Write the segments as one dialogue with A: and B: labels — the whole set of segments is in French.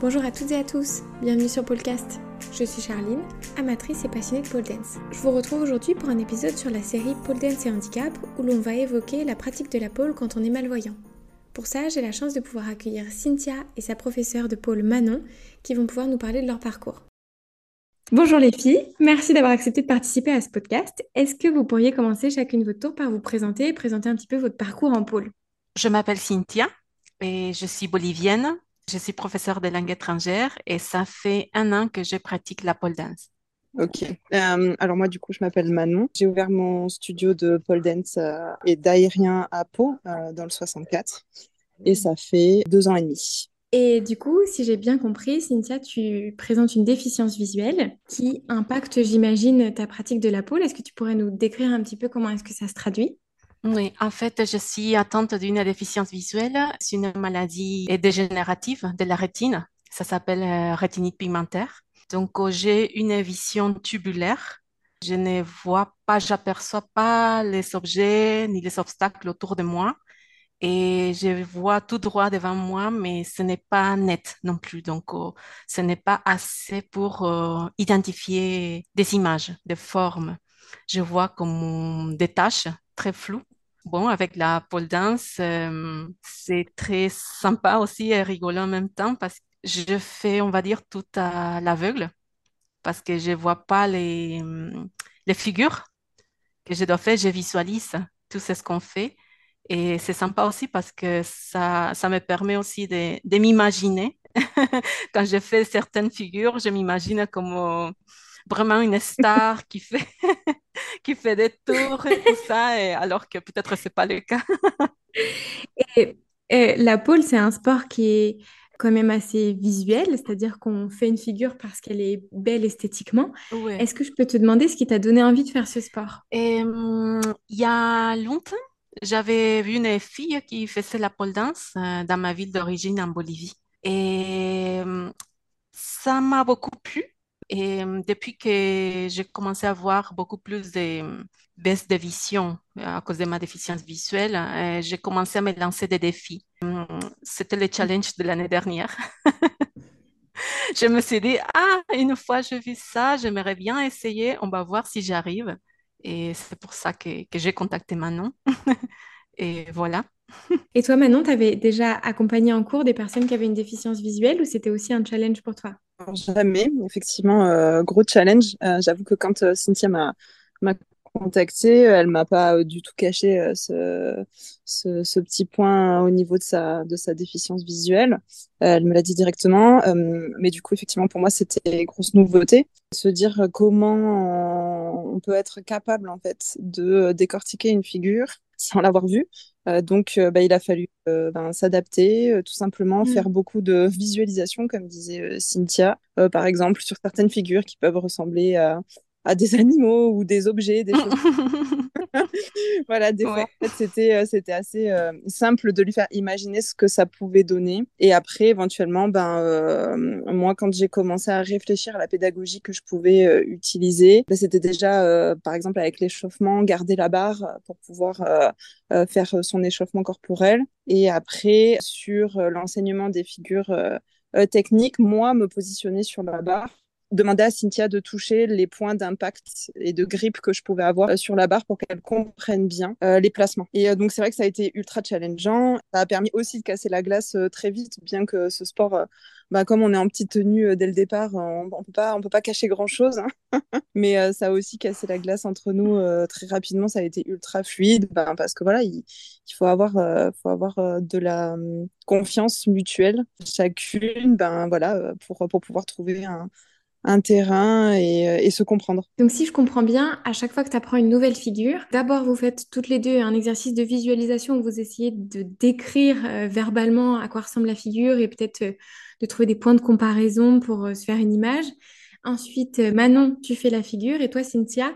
A: Bonjour à toutes et à tous, bienvenue sur Podcast. Je suis Charline, amatrice et passionnée de pole dance. Je vous retrouve aujourd'hui pour un épisode sur la série Pole dance et handicap où l'on va évoquer la pratique de la pole quand on est malvoyant. Pour ça, j'ai la chance de pouvoir accueillir Cynthia et sa professeure de pole Manon qui vont pouvoir nous parler de leur parcours. Bonjour les filles, merci d'avoir accepté de participer à ce podcast. Est-ce que vous pourriez commencer chacune votre tour par vous présenter et présenter un petit peu votre parcours en pôle
B: Je m'appelle Cynthia et je suis bolivienne. Je suis professeure de langue étrangère et ça fait un an que je pratique la pole dance.
C: Ok. Euh, alors moi, du coup, je m'appelle Manon. J'ai ouvert mon studio de pole dance euh, et d'aérien à Pau euh, dans le 64. Et ça fait deux ans et demi.
A: Et du coup, si j'ai bien compris, Cynthia, tu présentes une déficience visuelle qui impacte, j'imagine, ta pratique de la pole. Est-ce que tu pourrais nous décrire un petit peu comment est-ce que ça se traduit?
B: Oui, en fait, je suis atteinte d'une déficience visuelle. C'est une maladie dégénérative de la rétine. Ça s'appelle euh, rétinite pigmentaire. Donc, euh, j'ai une vision tubulaire. Je ne vois pas, j'aperçois pas les objets ni les obstacles autour de moi. Et je vois tout droit devant moi, mais ce n'est pas net non plus. Donc, euh, ce n'est pas assez pour identifier des images, des formes. Je vois comme des tâches très floues Bon, avec la pole dance, euh, c'est très sympa aussi et rigolo en même temps parce que je fais, on va dire, tout à l'aveugle parce que je ne vois pas les, les figures que je dois faire, je visualise tout ce qu'on fait. Et c'est sympa aussi parce que ça, ça me permet aussi de, de m'imaginer. Quand je fais certaines figures, je m'imagine comme vraiment une star qui fait, qui fait des tours et tout ça, et alors que peut-être ce n'est pas le cas.
A: et, la pole, c'est un sport qui est quand même assez visuel, c'est-à-dire qu'on fait une figure parce qu'elle est belle esthétiquement. Est-ce que je peux te demander ce qui t'a donné envie de faire ce sport?
B: Il y a longtemps, j'avais vu une fille qui faisait la pole dance euh, dans ma ville d'origine en Bolivie. Et ça m'a beaucoup plu et depuis que j'ai commencé à avoir beaucoup plus de baisse de vision à cause de ma déficience visuelle, euh, j'ai commencé à me lancer des défis. C'était le challenge de l'année dernière. je me suis dit, ah, une fois j'ai vu ça, j'aimerais bien essayer, on va voir si j'arrive. Et c'est pour ça que, que j'ai contacté Manon. Et voilà.
A: Et toi, Manon, tu avais déjà accompagné en cours des personnes qui avaient une déficience visuelle ou c'était aussi un challenge pour toi?
C: Jamais, effectivement, euh, gros challenge. Euh, j'avoue que quand euh, Cynthia m'a contactée, elle m'a pas du tout caché ce, petit point au niveau de sa, de sa déficience visuelle. elle me l'a dit directement, mais du coup, effectivement, pour moi, c'était grosse nouveauté. Se dire comment on peut être capable, en fait, de décortiquer une figure sans l'avoir vue, euh, donc, euh, bah, il a fallu euh, ben, s'adapter, tout simplement, mm. faire beaucoup de visualisation, comme disait Cynthia, par exemple, sur certaines figures qui peuvent ressembler à, à des animaux ou des objets, des choses. voilà, des fois, c'était, euh, c'était assez euh, simple de lui faire imaginer ce que ça pouvait donner. Et après, éventuellement, ben, euh, moi, quand j'ai commencé à réfléchir à la pédagogie que je pouvais utiliser, ben, c'était déjà, par exemple, avec l'échauffement, garder la barre pour pouvoir faire son échauffement corporel. Et après, sur l'enseignement des figures techniques, moi, me positionner sur la barre demander à Cynthia de toucher les points d'impact et de grip que je pouvais avoir euh, sur la barre pour qu'elle comprenne bien euh, les placements. Et euh, donc c'est vrai que ça a été ultra challengeant. Ça a permis aussi de casser la glace très vite, bien que ce sport, bah, comme on est en petite tenue dès le départ, on, ne peut pas, on peut pas cacher grand chose. Hein. Mais ça a aussi cassé la glace entre nous très rapidement. Ça a été ultra fluide, ben, parce que voilà, il, faut avoir, faut avoir de la hum, confiance mutuelle chacune, ben voilà, pour pour pouvoir trouver un un terrain euh, et, se comprendre.
A: Donc si je comprends bien, à chaque fois que tu apprends une nouvelle figure, d'abord vous faites toutes les deux un exercice de visualisation où vous essayez de décrire euh, verbalement à quoi ressemble la figure et peut-être euh, de trouver des points de comparaison pour se faire une image. Ensuite, Manon, tu fais la figure et toi, Cynthia,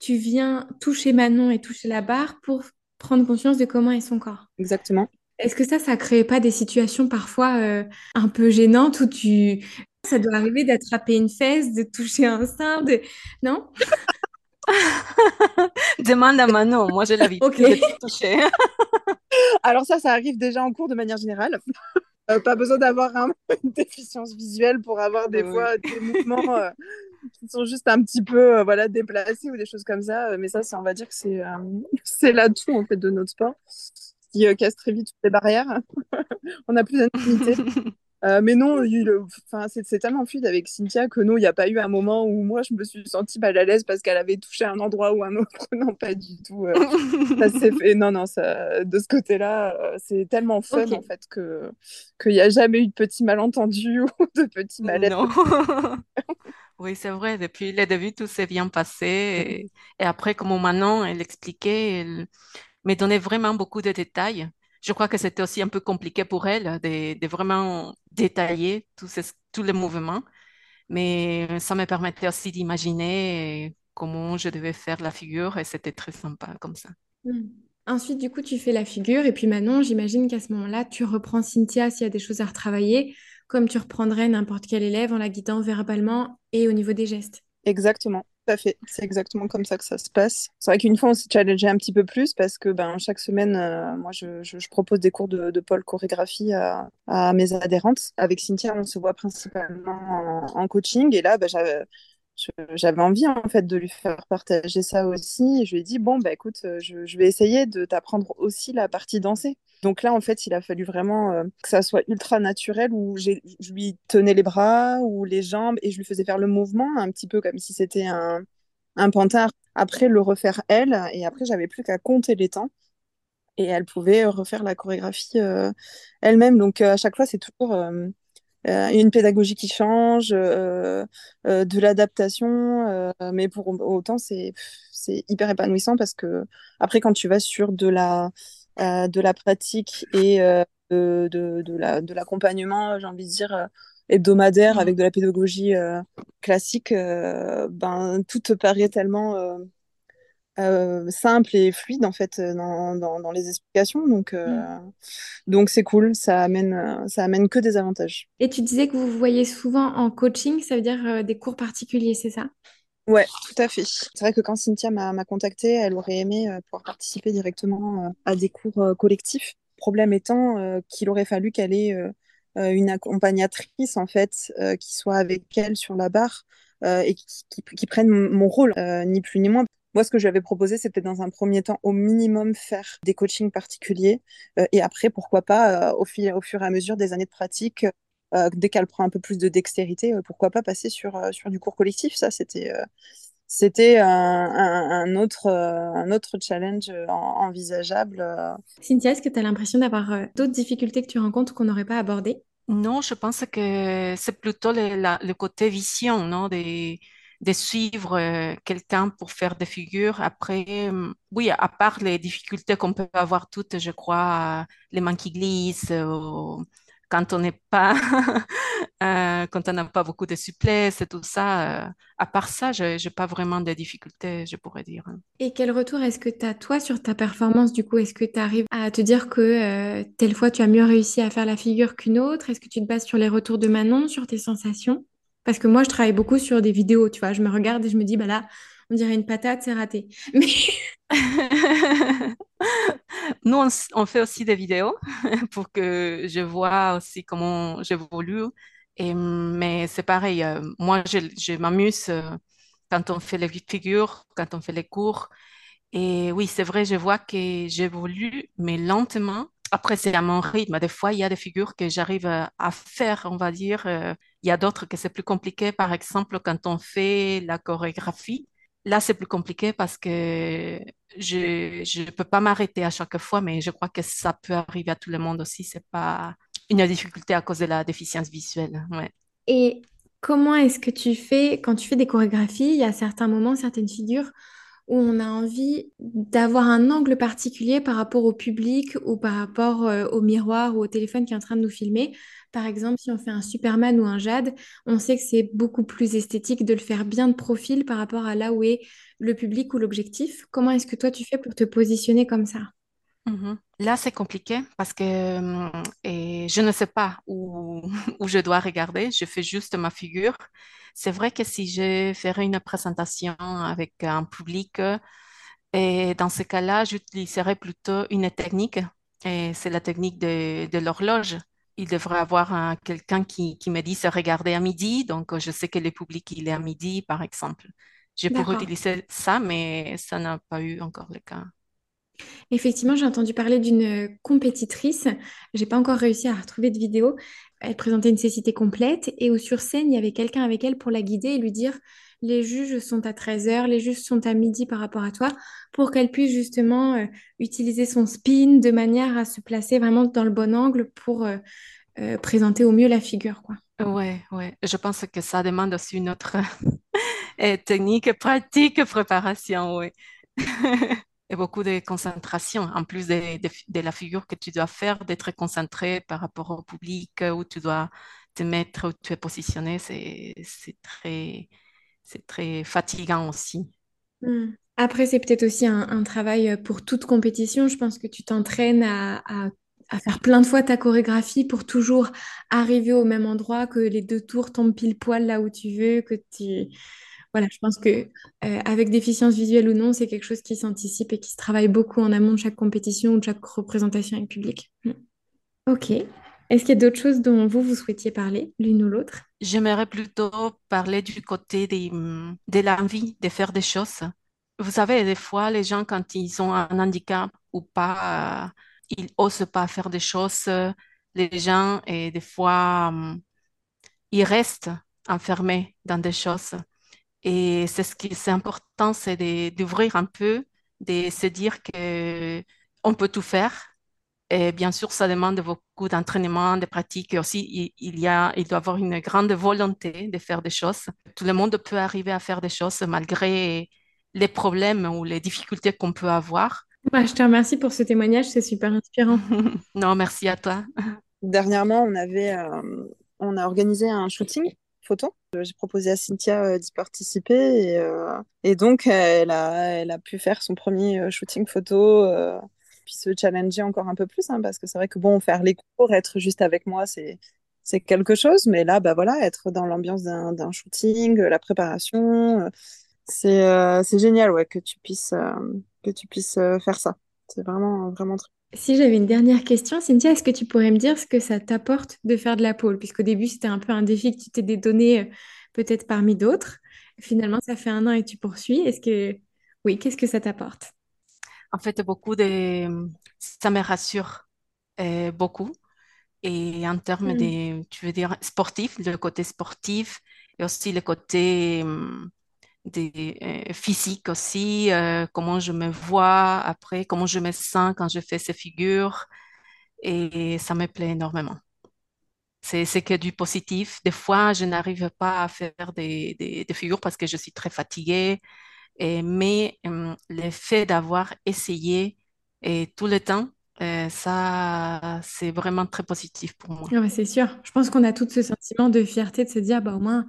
A: tu viens toucher Manon et toucher la barre pour prendre conscience de comment est son corps.
C: Exactement.
A: Est-ce que ça, ça crée pas des situations parfois un peu gênantes où tu ça doit arriver d'attraper une fesse, de toucher un sein, de... non?
B: Demande à Manon, moi j'ai l'habitude okay. de toucher.
C: Alors ça, ça arrive déjà en cours de manière générale. pas besoin d'avoir une déficience visuelle pour avoir des fois des mouvements qui sont juste un petit peu voilà, déplacés ou des choses comme ça. Mais ça, on va dire que c'est c'est l'atout en fait, de notre sport qui casse très vite toutes les barrières. on a plus d'intimité. Euh, mais non, c'est tellement fluide avec Cynthia que non, il n'y a pas eu un moment où moi je me suis sentie mal à l'aise parce qu'elle avait touché un endroit ou un autre. non, pas du tout. Euh, ça s'est fait. Non, non, ça, de ce côté-là, euh, c'est tellement fun en fait que qu'il n'y a jamais eu de petits malentendus ou de petits malaise. Non.
B: oui, c'est vrai. Depuis le début, tout s'est bien passé. Et, après, comme maintenant, elle expliquait, elle me donnait vraiment beaucoup de détails je crois que c'était aussi un peu compliqué pour elle de, vraiment détailler tous, les mouvements, mais ça me permettait aussi d'imaginer comment je devais faire la figure et c'était très sympa comme ça.
A: Hmm. Ensuite, du coup, tu fais la figure et puis maintenant, j'imagine qu'à ce moment-là, tu reprends Cynthia s'il y a des choses à retravailler, comme tu reprendrais n'importe quel élève en la guidant verbalement et au niveau des gestes.
C: Exactement C'est exactement comme ça que ça se passe. C'est vrai qu'une fois, on s'est challengé un petit peu plus parce que ben, chaque semaine, euh, moi, je, propose des cours de, de pôle chorégraphie à, mes adhérentes. Avec Cynthia, on se voit principalement en, coaching. Et là, ben, j'avais envie en fait de lui faire partager ça aussi. je lui ai dit bon bah écoute, euh, je, vais essayer de t'apprendre aussi la partie danser. Donc là en fait, il a fallu vraiment euh, que ça soit ultra naturel où je lui tenais les bras ou les jambes et je lui faisais faire le mouvement un petit peu comme si c'était un un pantard. Après le refaire elle et après j'avais plus qu'à compter les temps et elle pouvait refaire la chorégraphie euh, elle-même. Donc à chaque fois c'est toujours une pédagogie qui change, euh, euh, de l'adaptation, mais pour autant c'est hyper épanouissant parce que après quand tu vas sur de la de la pratique et de, de, de la de l'accompagnement, j'ai envie de dire hebdomadaire avec de la pédagogie classique, ben tout te paraît tellement euh, simple et fluide en fait euh, dans, dans, les explications. Donc euh, mm. donc c'est cool, ça amène ça amène que des avantages.
A: Et tu disais que vous vous voyez souvent en coaching, ça veut dire des cours particuliers, c'est ça?
C: Ouais, tout à fait. C'est vrai que quand Cynthia m'a contactée, elle aurait aimé pouvoir participer directement à des cours collectifs. Problème étant qu'il aurait fallu qu'elle ait une accompagnatrice en fait qui soit avec elle sur la barre et qui, qui, prenne mon rôle, ni plus ni moins. Moi, ce que j'avais proposé, c'était dans un premier temps, au minimum, faire des coachings particuliers. Euh, et après, pourquoi pas, euh, au, au, fur et à mesure des années de pratique, euh, dès qu'elle prend un peu plus de dextérité, pourquoi pas passer sur, sur du cours collectif. Ça, c'était c'était un, un, autre, un autre challenge envisageable.
A: Cynthia, est-ce que tu as l'impression d'avoir d'autres difficultés que tu rencontres qu'on n'aurait pas abordées?
B: Non, je pense que c'est plutôt le, le, côté vision non, des, de suivre euh, quelqu'un pour faire des figures. Après, euh, oui, à part les difficultés qu'on peut avoir toutes, je crois, les mains qui glissent, quand on n'est pas, euh, quand on n'a pas beaucoup de souplesse et tout ça, à part ça, je n'ai pas vraiment de difficultés, je pourrais dire.
A: Et quel retour est-ce que tu as, toi, sur ta performance Du coup, est-ce que tu arrives à te dire que telle fois, tu as mieux réussi à faire la figure qu'une autre? Est-ce que tu te bases sur les retours de Manon, sur tes sensations? Parce que moi, je travaille beaucoup sur des vidéos, tu vois. Je me regarde et je me dis, bah là, on dirait une patate, c'est raté. Mais...
B: Nous, on, fait aussi des vidéos pour que je vois aussi comment j'évolue. Et, mais c'est pareil, euh, moi, je, je m'amuse euh, quand on fait les figures, quand on fait les cours. Et oui, c'est vrai, je vois que j'évolue, mais lentement. Après, c'est à mon rythme. Des fois, il y a des figures que j'arrive à faire, on va dire. Euh, il y a d'autres que c'est plus compliqué. Par exemple, quand on fait la chorégraphie, là, c'est plus compliqué parce que je ne peux pas m'arrêter à chaque fois, mais je crois que ça peut arriver à tout le monde aussi. C'est pas une difficulté à cause de la déficience visuelle. Ouais.
A: Et comment est-ce que tu fais, quand tu fais des chorégraphies, il y a certains moments, certaines figures où on a envie d'avoir un angle particulier par rapport au public ou par rapport euh, au miroir ou au téléphone qui est en train de nous filmer. Par exemple, si on fait un Superman ou un Jade, on sait que c'est beaucoup plus esthétique de le faire bien de profil par rapport à là où est le public ou l'objectif. Comment est-ce que toi tu fais pour te positionner comme ça?
B: Mhm. Là, c'est compliqué parce que et je ne sais pas où, où je dois regarder. Je fais juste ma figure. C'est vrai que si je ferais une présentation avec un public, et dans ce cas-là, j'utiliserais plutôt une technique, et c'est la technique de, de l'horloge il devrait avoir quelqu'un qui, qui, me dise regarder à midi. Donc, je sais que le public, il est à midi, par exemple. J'ai pour utiliser ça, mais ça n'a pas eu encore le cas.
A: Effectivement, j'ai entendu parler d'une compétitrice. J'ai pas encore réussi à retrouver de vidéo. Elle présentait une cécité complète et au sur scène, il y avait quelqu'un avec elle pour la guider et lui dire les juges sont à 13h, les juges sont à midi par rapport à toi, pour qu'elle puisse justement euh, utiliser son spin de manière à se placer vraiment dans le bon angle pour euh, euh, présenter au mieux la figure. Quoi.
B: Ouais, ouais. Je pense que ça demande aussi une autre technique, pratique, préparation, oui. et beaucoup de concentration, en plus de, la figure que tu dois faire, d'être concentré par rapport au public, où tu dois te mettre, où tu es positionné, c'est très très fatigant aussi.
A: Hmm. Après, c'est peut-être aussi un, travail pour toute compétition. Je pense que tu t'entraînes à, faire plein de fois ta chorégraphie pour toujours arriver au même endroit, que les deux tours tombent pile poil là où tu veux, que tu... Voilà, je pense que euh, avec déficience visuelle ou non, c'est quelque chose qui s'anticipe et qui se travaille beaucoup en amont de chaque compétition ou de chaque représentation avec public. Hmm. Ok. Est-ce qu'il y a d'autres choses dont vous, vous souhaitiez parler, l'une ou l'autre?
B: J'aimerais plutôt parler du côté de l'envie de faire des choses. Vous savez, des fois, les gens, quand ils ont un handicap ou pas, euh, ils osent pas faire des choses. Les gens, et des fois, hum, ils restent enfermés dans des choses. Et c'est ce qui est important, c'est d'ouvrir un peu, de se dire que on peut tout faire et bien sûr, ça demande beaucoup d'entraînement, de pratique. Et aussi, il, y a, il doit avoir une grande volonté de faire des choses. Tout le monde peut arriver à faire des choses malgré les problèmes ou les difficultés qu'on peut avoir.
A: Bah, je te remercie pour ce témoignage, c'est super inspirant.
B: non, merci à toi.
C: Dernièrement, on, avait, euh, on a organisé un shooting photo. J'ai proposé à Cynthia euh, d'y participer et, euh, et, donc elle a, elle a pu faire son premier shooting photo se challenger encore un peu plus, hein, parce que c'est vrai que bon, faire les cours, être juste avec moi, c'est c'est quelque chose, mais là, bah voilà, être dans l'ambiance d'un shooting, la préparation, euh, c'est euh, génial, ouais, que tu puisses euh, que tu puisses faire ça. C'est vraiment vraiment très
A: si j'avais une dernière question, Cynthia, est-ce que tu pourrais me dire ce que ça t'apporte de faire de la pole Puisqu'au début, c'était un peu un défi que tu t'es donné peut-être parmi d'autres. Finalement, ça fait un an et tu poursuis. Est-ce que... Oui, qu'est-ce que ça t'apporte?
B: En fait, beaucoup de, ça me rassure euh, beaucoup. Et en termes mm. de, tu veux dire, sportif, le côté sportif et aussi le côté hum, euh, physique aussi, euh, comment je me vois après, comment je me sens quand je fais ces figures. Et ça me plaît énormément. C'est, que du positif. Des fois, je n'arrive pas à faire des, des, figures parce que je suis très fatiguée mais hum, le fait d'avoir essayé et tout le temps, euh, ça, c'est vraiment très positif pour moi.
A: c'est sûr. Je pense qu'on a tout ce sentiment de fierté de se dire, bah, au moins,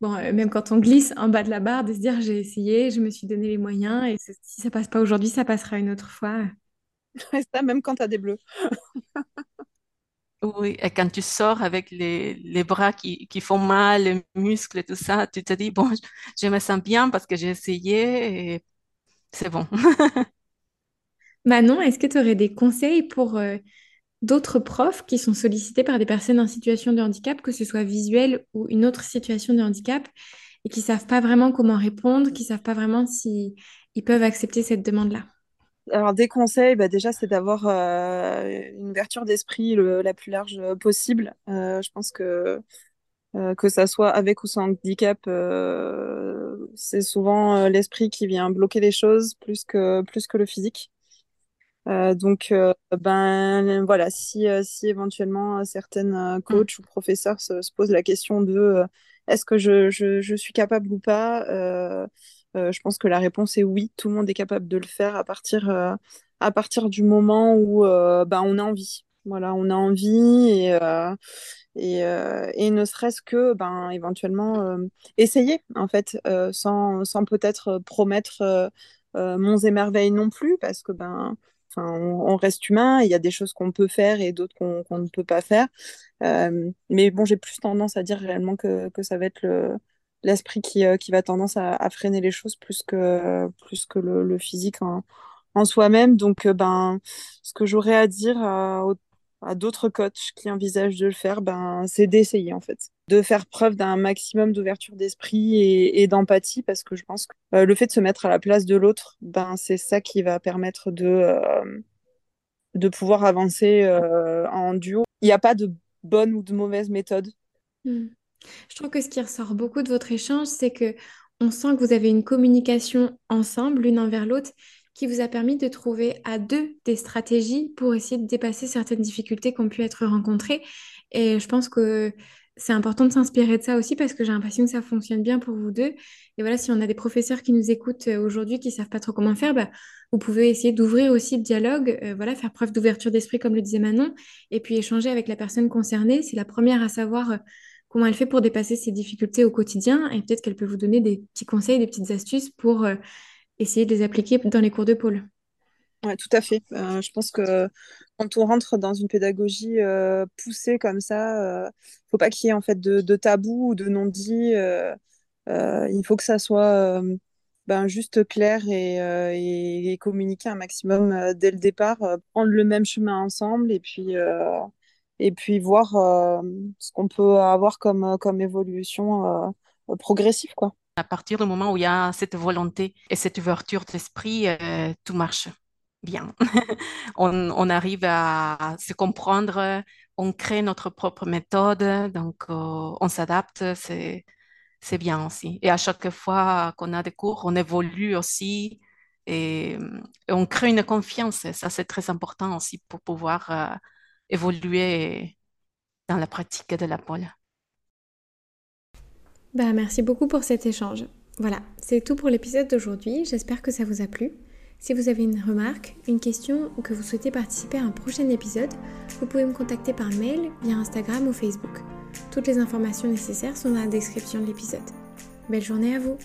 A: bon, euh, même quand on glisse en bas de la barre, de se dire, j'ai essayé, je me suis donné les moyens, et si ça passe pas aujourd'hui, ça passera une autre fois.
C: ça, même quand tu as des bleus.
B: Oui, et quand tu sors avec les, les bras qui, qui, font mal, les muscles et tout ça, tu te dis, bon, je me sens bien parce que j'ai essayé et c'est bon.
A: Manon, est-ce que tu aurais des conseils pour euh, d'autres profs qui sont sollicités par des personnes en situation de handicap, que ce soit visuel ou une autre situation de handicap, et qui ne savent pas vraiment comment répondre, qui ne savent pas vraiment si ils peuvent accepter cette demande-là?
C: Alors, des conseils, bah, déjà, c'est d'avoir euh, une ouverture d'esprit la plus large possible. Euh, je pense que euh, que ça soit avec ou sans handicap, c'est souvent l'esprit qui vient bloquer les choses plus que plus que le physique. Donc, ben voilà, si si éventuellement certaines coachs ou professeurs se, se, posent la question de est-ce que je, je, je, suis capable ou pas euh, je pense que la réponse est oui, tout le monde est capable de le faire à partir, euh, à partir du moment où euh, bah, on a envie. Voilà, on a envie et, et, et, ne serait-ce que ben, éventuellement essayer, en fait, sans, sans peut-être promettre monts et merveilles non plus, parce que ben, on, reste humain, il y a des choses qu'on peut faire et d'autres qu'on ne peut pas faire. mais bon, j'ai plus tendance à dire réellement que, ça va être le, l'esprit qui, euh, qui va tendance à, freiner les choses plus que, le, physique en, soi-même. Donc, euh, ben, ce que j'aurais à dire euh, à d'autres coachs qui envisagent de le faire, ben, c'est d'essayer en fait, de faire preuve d'un maximum d'ouverture d'esprit et, d'empathie parce que je pense que euh, le fait de se mettre à la place de l'autre, ben, c'est ça qui va permettre de, euh, de pouvoir avancer euh, en duo. Il n'y a pas de bonne ou de mauvaise méthode.
A: Hmm. Je trouve que ce qui ressort beaucoup de votre échange, c'est que on sent que vous avez une communication ensemble, l'une envers l'autre, qui vous a permis de trouver à deux des stratégies pour essayer de dépasser certaines difficultés qui ont pu être rencontrées. Et je pense que c'est important de s'inspirer de ça aussi parce que j'ai l'impression que ça fonctionne bien pour vous deux. Et voilà, si on a des professeurs qui nous écoutent euh, aujourd'hui qui savent pas trop comment faire, bah, vous pouvez essayer d'ouvrir aussi le dialogue, euh, voilà, faire preuve d'ouverture d'esprit comme le disait Manon, et puis échanger avec la personne concernée. C'est la première à savoir euh, comment elle fait pour dépasser ses difficultés au quotidien et peut-être qu'elle peut vous donner des petits conseils, des petites astuces pour essayer de les appliquer dans les cours de pôle.
C: Oui, tout à fait. Euh, je pense que quand on rentre dans une pédagogie euh, poussée comme ça, il euh, ne faut pas qu'il y ait en fait de, de tabou ou de non-dit. il faut que ça soit ben, juste clair et, et, communiquer un maximum dès le départ, prendre le même chemin ensemble et puis, et puis voir ce qu'on peut avoir comme, comme évolution progressive. Quoi.
B: À partir du moment où il y a cette volonté et cette ouverture d'esprit, euh, tout marche bien. on, arrive à se comprendre, on crée notre propre méthode, donc euh, on s'adapte, c'est, bien aussi. Et à chaque fois qu'on a des cours, on évolue aussi et, on crée une confiance. ça, c'est très important aussi pour pouvoir euh, évoluer dans la pratique de la pole.
A: Bah, merci beaucoup pour cet échange. Voilà, c'est tout pour l'épisode d'aujourd'hui. J'espère que ça vous a plu. Si vous avez une remarque, une question ou que vous souhaitez participer à un prochain épisode, vous pouvez me contacter par mail, via Instagram ou Facebook. Toutes les informations nécessaires sont dans la description de l'épisode. Belle journée à vous